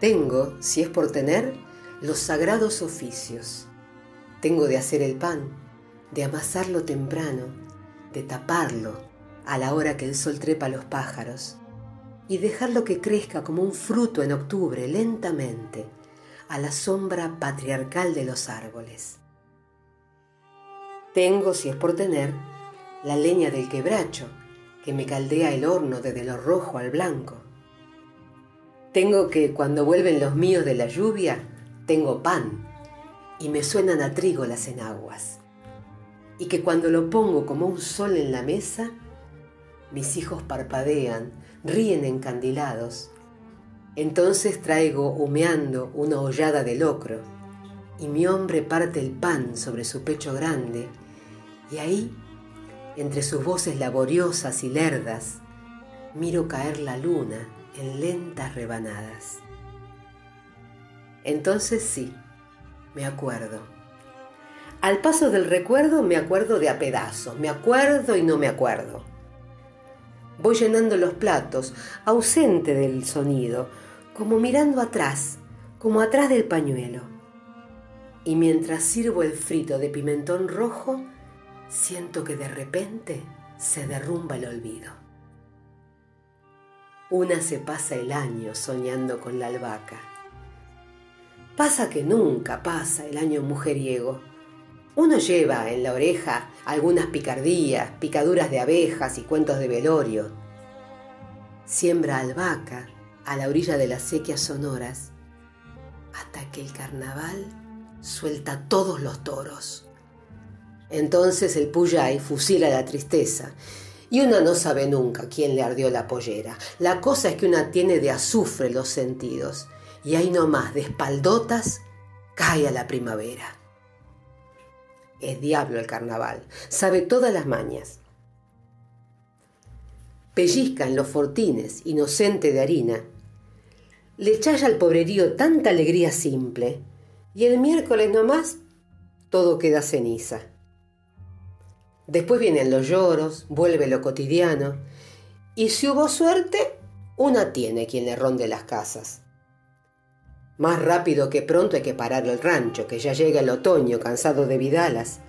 Tengo, si es por tener, los sagrados oficios. Tengo de hacer el pan, de amasarlo temprano, de taparlo a la hora que el sol trepa a los pájaros y dejarlo que crezca como un fruto en octubre lentamente a la sombra patriarcal de los árboles. Tengo, si es por tener, la leña del quebracho que me caldea el horno desde lo rojo al blanco tengo que cuando vuelven los míos de la lluvia, tengo pan y me suenan a trigo las enaguas. Y que cuando lo pongo como un sol en la mesa, mis hijos parpadean, ríen encandilados. Entonces traigo humeando una hollada de locro y mi hombre parte el pan sobre su pecho grande y ahí, entre sus voces laboriosas y lerdas, miro caer la luna en lentas rebanadas. Entonces sí, me acuerdo. Al paso del recuerdo me acuerdo de a pedazos, me acuerdo y no me acuerdo. Voy llenando los platos, ausente del sonido, como mirando atrás, como atrás del pañuelo. Y mientras sirvo el frito de pimentón rojo, siento que de repente se derrumba el olvido. Una se pasa el año soñando con la albahaca. Pasa que nunca pasa el año mujeriego. Uno lleva en la oreja algunas picardías, picaduras de abejas y cuentos de velorio. Siembra albahaca a la orilla de las sequias sonoras hasta que el carnaval suelta todos los toros. Entonces el Puyay fusila la tristeza y una no sabe nunca quién le ardió la pollera. La cosa es que una tiene de azufre los sentidos y ahí nomás de espaldotas cae a la primavera. Es diablo el carnaval, sabe todas las mañas. Pellizca en los fortines, inocente de harina. Le challa al pobrerío tanta alegría simple y el miércoles nomás todo queda ceniza. Después vienen los lloros, vuelve lo cotidiano. Y si hubo suerte, una tiene quien le ronde las casas. Más rápido que pronto hay que parar el rancho, que ya llega el otoño cansado de vidalas.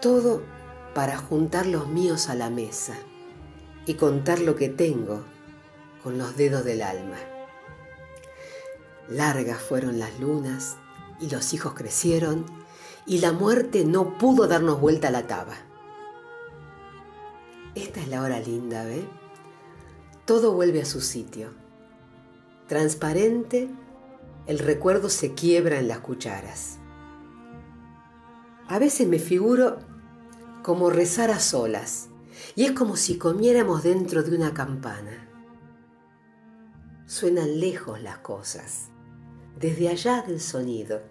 Todo para juntar los míos a la mesa y contar lo que tengo con los dedos del alma. Largas fueron las lunas y los hijos crecieron y la muerte no pudo darnos vuelta a la taba. Esta es la hora linda, ¿ve? Todo vuelve a su sitio. Transparente, el recuerdo se quiebra en las cucharas. A veces me figuro como rezar a solas, y es como si comiéramos dentro de una campana. Suenan lejos las cosas, desde allá del sonido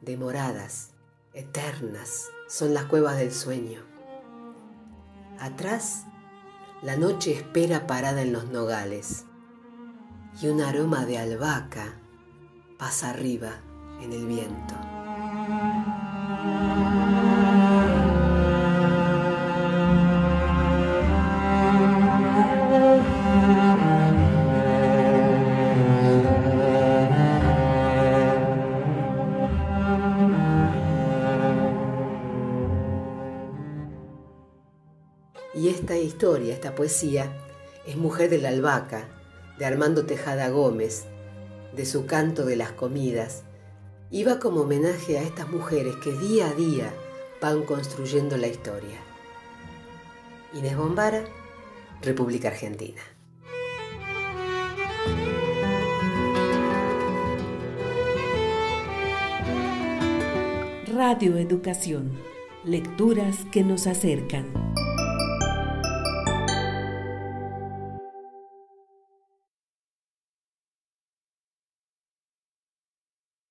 demoradas, eternas, son las cuevas del sueño. Atrás, la noche espera parada en los nogales y un aroma de albahaca pasa arriba en el viento. Esta historia, esta poesía, es Mujer de la Albahaca, de Armando Tejada Gómez, de su canto de las comidas, y va como homenaje a estas mujeres que día a día van construyendo la historia. Inés Bombara, República Argentina. Radio Educación. Lecturas que nos acercan.